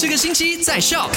这个星期在笑。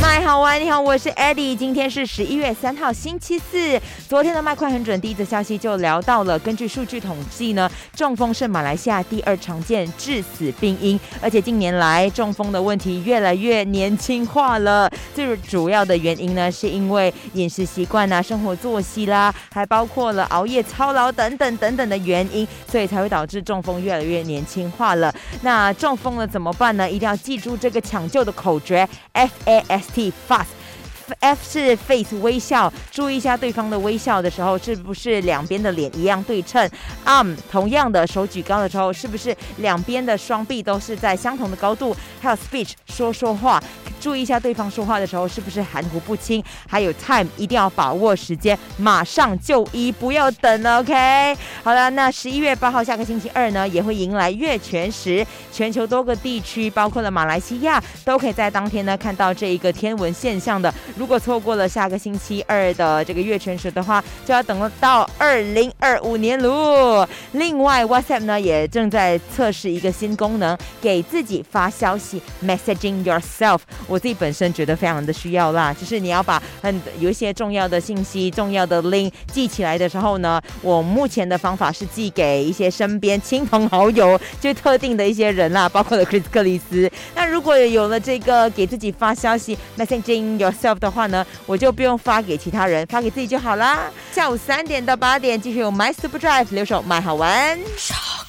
麦好玩，你好，我是 Eddie。今天是十一月三号，星期四。昨天的麦快很准，第一则消息就聊到了。根据数据统计呢，中风是马来西亚第二常见致死病因，而且近年来中风的问题越来越年轻化了。最主要的原因呢，是因为饮食习惯啊、生活作息啦，还包括了熬夜、操劳等等等等的原因，所以才会导致中风越来越年轻化了。那中风了怎么办呢？一定要记住这个抢救的口诀：F A S。T fast，F 是 face 微笑，注意一下对方的微笑的时候是不是两边的脸一样对称。Arm 同样的手举高的时候是不是两边的双臂都是在相同的高度？还有 speech 说说话。注意一下对方说话的时候是不是含糊不清，还有 time 一定要把握时间，马上就医，不要等，OK？好了，那十一月八号下个星期二呢，也会迎来月全食，全球多个地区，包括了马来西亚，都可以在当天呢看到这一个天文现象的。如果错过了下个星期二的这个月全食的话，就要等到二零二五年喽。另外，WhatsApp 呢也正在测试一个新功能，给自己发消息，messaging yourself。我自己本身觉得非常的需要啦，就是你要把很有一些重要的信息、重要的 link 记起来的时候呢，我目前的方法是寄给一些身边亲朋好友，就特定的一些人啦，包括了 Chris 克里斯。那如果有了这个给自己发消息 messaging yourself 的话呢，我就不用发给其他人，发给自己就好啦。下午三点到八点，继续有 My Super Drive 留守买好玩。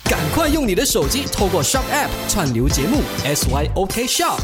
赶快用你的手机透过 Shop App 串流节目 SYOK Shop。